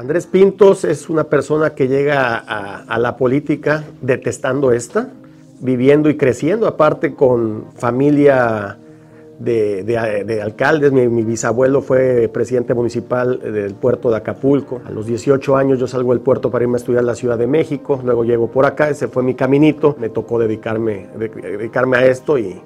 Andrés Pintos es una persona que llega a, la política detestando esta, viviendo y creciendo, aparte con familia de, alcaldes. Mi, bisabuelo fue presidente municipal del puerto de Acapulco. A los 18 años yo salgo del puerto para irme a estudiar a la Ciudad de México, luego llego por acá, ese fue mi caminito, me tocó dedicarme, dedicarme a esto y,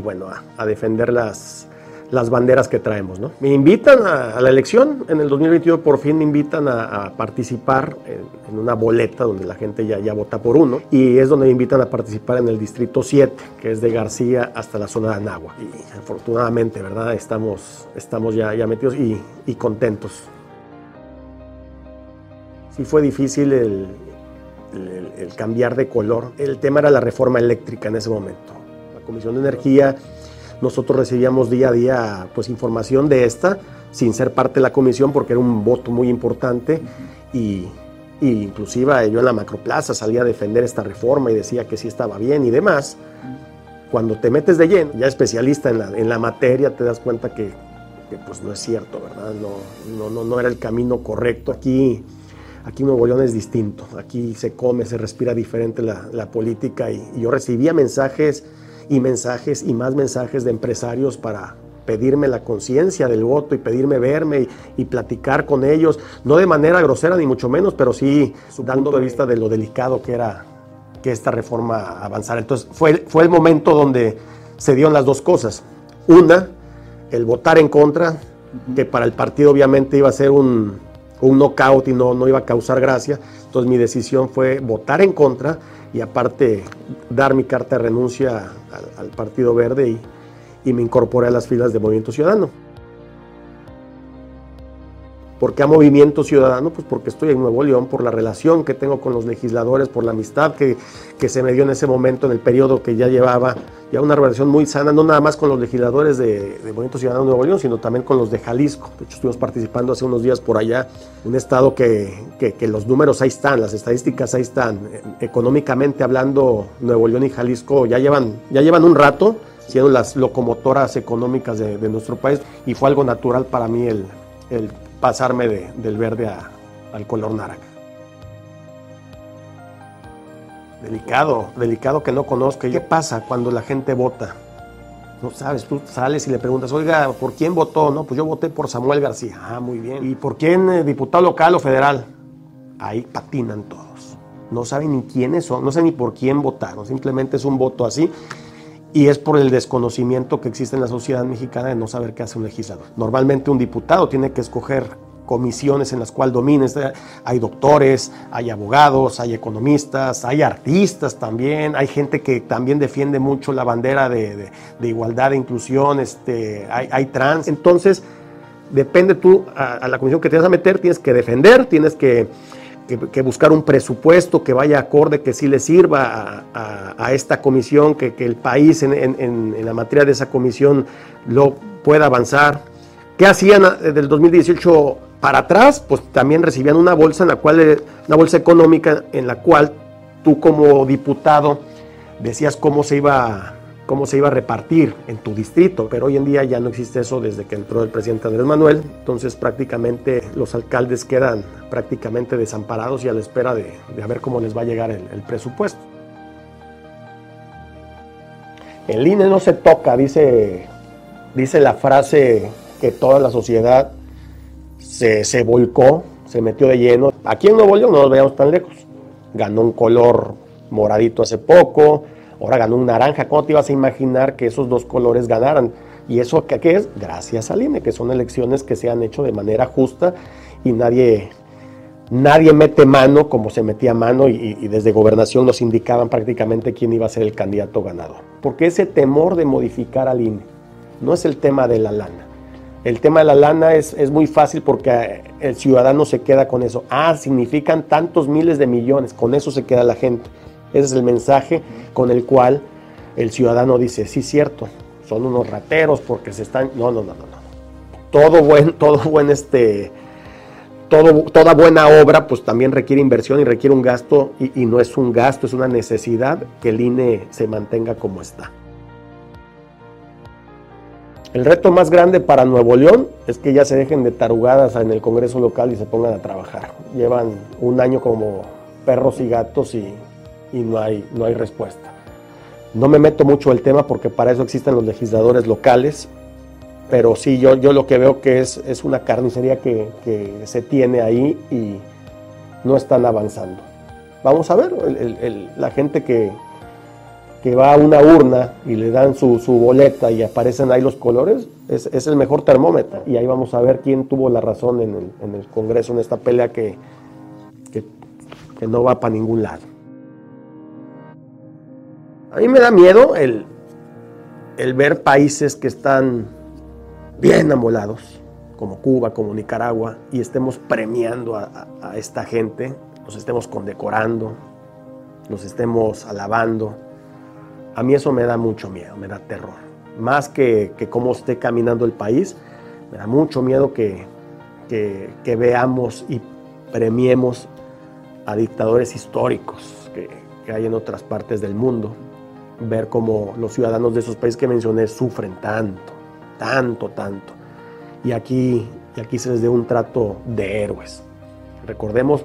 bueno, a defender las, las banderas que traemos. ¿no? Me invitan a, la elección, en el 2022 por fin me invitan a, participar en, una boleta donde la gente ya, ya vota por uno y es donde me invitan a participar en el distrito 7, que es de García hasta la zona de Anagua. Y afortunadamente, ¿verdad? Estamos, estamos ya, ya metidos y, contentos. Sí fue difícil el, el cambiar de color. El tema era la reforma eléctrica en ese momento. La Comisión de Energía nosotros recibíamos día a día pues, información de esta, sin ser parte de la comisión, porque era un voto muy importante. Y, inclusive yo en la macroplaza salía a defender esta reforma y decía que sí estaba bien y demás. Cuando te metes de lleno, ya especialista en la, en la materia, te das cuenta que, pues no es cierto, ¿verdad? No, no, no, era el camino correcto. Aquí, aquí Nuevo León es distinto. Aquí se come, se respira diferente la, la política y, y yo recibía mensajes y mensajes y más mensajes de empresarios para pedirme la conciencia del voto y pedirme verme y, platicar con ellos, no de manera grosera ni mucho menos, pero sí dando de vista de lo delicado que era que esta reforma avanzara. Entonces fue, fue el momento donde se dieron las dos cosas. Una, el votar en contra, que para el partido obviamente iba a ser un, un knockout y no, no iba a causar gracia. Entonces mi decisión fue votar en contra y aparte dar mi carta de renuncia al, Partido Verde y, y me incorporé a las filas de Movimiento Ciudadano. ¿Por qué a Movimiento Ciudadano? Pues porque estoy en Nuevo León, por la relación que tengo con los legisladores, por la amistad que, que se me dio en ese momento, en el periodo que ya llevaba, ya una relación muy sana, no nada más con los legisladores de, Movimiento Ciudadano de Nuevo León, sino también con los de Jalisco. De hecho, estuvimos participando hace unos días por allá, un estado que, que, los números ahí están, las estadísticas ahí están. Económicamente hablando, Nuevo León y Jalisco ya llevan, ya llevan un rato siendo las locomotoras económicas de, de nuestro país y fue algo natural para mí el, el pasarme del verde al color naranja. Delicado, delicado que no conozca. ¿Qué pasa cuando la gente vota? No sabes, tú sales y le preguntas, oiga, ¿por quién votó? No, pues yo voté por Samuel García. Ah, muy bien. ¿Y por quién, eh, diputado local o federal? Ahí patinan todos. No saben ni quiénes son, no saben ni por quién votaron. Simplemente es un voto así y es por el desconocimiento que existe en la sociedad mexicana de no saber qué hace un legislador. Normalmente un diputado tiene que escoger comisiones en las cuales domines. Hay doctores, hay abogados, hay economistas, hay artistas también, hay gente que también defiende mucho la bandera de, igualdad e inclusión, este, hay, trans. Entonces, depende tú a, la comisión que te vas a meter, tienes que defender, tienes que que, buscar un presupuesto que vaya acorde, que sí le sirva a, esta comisión, que, el país en, la materia de esa comisión lo pueda avanzar. ¿Qué hacían del 2018 para atrás? Pues también recibían una bolsa en la cual, una bolsa económica en la cual tú como diputado decías cómo se iba cómo se iba a repartir en tu distrito, pero hoy en día ya no existe eso desde que entró el presidente Andrés Manuel, entonces prácticamente los alcaldes quedan prácticamente desamparados y a la espera de, de ver cómo les va a llegar el, presupuesto. El INE no se toca, dice, dice la frase que toda la sociedad se, se volcó, se metió de lleno. Aquí en Nuevo León no nos veamos tan lejos. Ganó un color moradito hace poco, Ahora ganó un naranja. ¿Cómo te ibas a imaginar que esos dos colores ganaran? ¿Y eso qué, es? Gracias al INE, que son elecciones que se han hecho de manera justa y nadie, nadie mete mano como se metía mano y, y, desde gobernación nos indicaban prácticamente quién iba a ser el candidato ganador. Porque ese temor de modificar al INE no es el tema de la lana. El tema de la lana es, es, muy fácil porque el ciudadano se queda con eso. Ah, significan tantos miles de millones, con eso se queda la gente. Ese es el mensaje con el cual el ciudadano dice, sí, cierto, son unos rateros porque se están... No, no, no, no, no. Todo buen, todo buen este... Todo, toda buena obra pues también requiere inversión y requiere un gasto y, y no es un gasto, es una necesidad que el INE se mantenga como está. El reto más grande para Nuevo León es que ya se dejen de tarugadas en el Congreso local y se pongan a trabajar. Llevan un año como perros y gatos y, no, hay, no hay respuesta. No me meto mucho el tema porque para eso existen los legisladores locales, pero sí, yo, yo lo que veo que es, es una carnicería que, se tiene ahí y no están avanzando. Vamos a ver, la gente que, que va a una urna y le dan su, boleta y aparecen ahí los colores, es, el mejor termómetro. Y ahí vamos a ver quién tuvo la razón en el, Congreso, en esta pelea que, que, no va para ningún lado. A mí me da miedo el, el ver países que están bien amolados, como Cuba, como Nicaragua, y estemos premiando a, esta gente, los estemos condecorando, los estemos alabando a mí eso me da mucho miedo, me da terror. Más que, cómo esté caminando el país, me da mucho miedo que, que, veamos y premiemos a dictadores históricos que, que, hay en otras partes del mundo. Ver cómo los ciudadanos de esos países que mencioné sufren tanto, tanto, tanto. Y aquí, y aquí se les dé un trato de héroes. Recordemos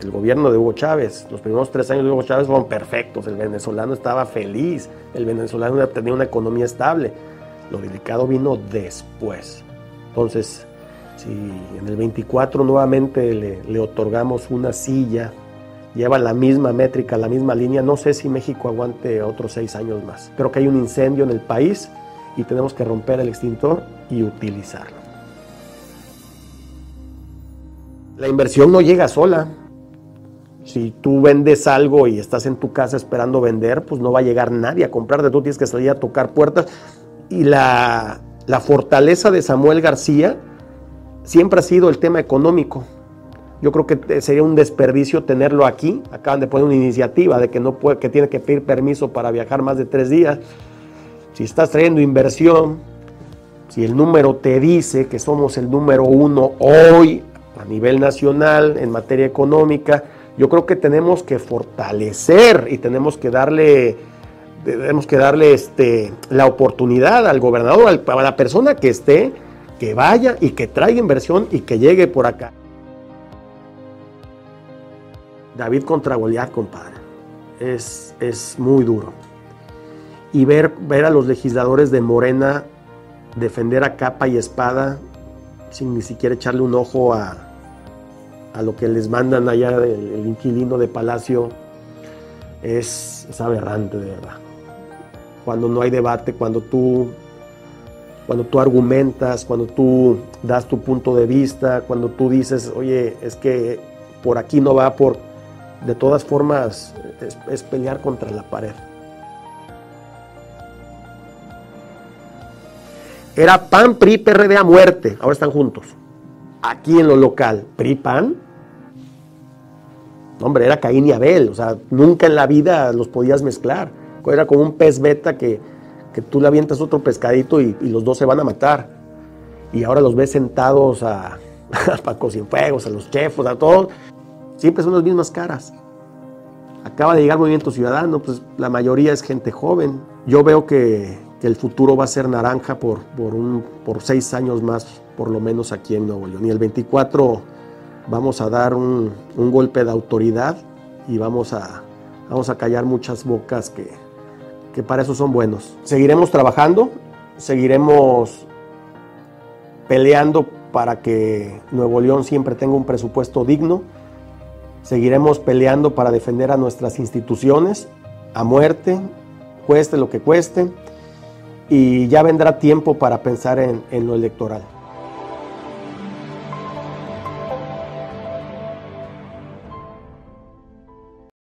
el gobierno de Hugo Chávez, los primeros tres años de Hugo Chávez fueron perfectos, el venezolano estaba feliz, el venezolano tenía una economía estable. Lo delicado vino después. Entonces, si en el 24 nuevamente le, otorgamos una silla, lleva la misma métrica, la misma línea, no sé si México aguante otros seis años más. Creo que hay un incendio en el país y tenemos que romper el extintor y utilizarlo. La inversión no llega sola. Si tú vendes algo y estás en tu casa esperando vender, pues no va a llegar nadie a comprarte, tú tienes que salir a tocar puertas. Y la, fortaleza de Samuel García siempre ha sido el tema económico. Yo creo que sería un desperdicio tenerlo aquí. Acaban de poner una iniciativa de que, no puede, que tiene que pedir permiso para viajar más de tres días. Si estás trayendo inversión, si el número te dice que somos el número uno hoy a nivel nacional en materia económica, yo creo que tenemos que fortalecer y tenemos que darle, tenemos que darle este, la oportunidad al gobernador, a la persona que esté, que vaya y que traiga inversión y que llegue por acá. David contra Goliat, compadre. Es, es muy duro. Y ver, ver a los legisladores de Morena defender a capa y espada sin ni siquiera echarle un ojo a, a lo que les mandan allá el, inquilino de Palacio es, aberrante, de verdad. Cuando no hay debate, cuando tú, cuando tú argumentas, cuando tú das tu punto de vista, cuando tú dices, oye, es que por aquí no va, por... De todas formas, es, pelear contra la pared. Era PAN, PRI, PRD a muerte. Ahora están juntos. Aquí en lo local, PRI, PAN, Hombre, era Caín y Abel, o sea, nunca en la vida los podías mezclar. Era como un pez beta que, tú le avientas otro pescadito y, los dos se van a matar. Y ahora los ves sentados a, a Paco Cienfuegos, a los chefos, a todos. Siempre son las mismas caras. Acaba de llegar Movimiento Ciudadano, pues la mayoría es gente joven. Yo veo que, el futuro va a ser naranja por, por, un, por seis años más, por lo menos aquí en Nuevo León. Y el 24 vamos a dar un, golpe de autoridad y vamos a, vamos a callar muchas bocas que, que para eso son buenos. Seguiremos trabajando, seguiremos peleando para que Nuevo León siempre tenga un presupuesto digno. Seguiremos peleando para defender a nuestras instituciones a muerte, cueste lo que cueste. Y ya vendrá tiempo para pensar en, lo electoral.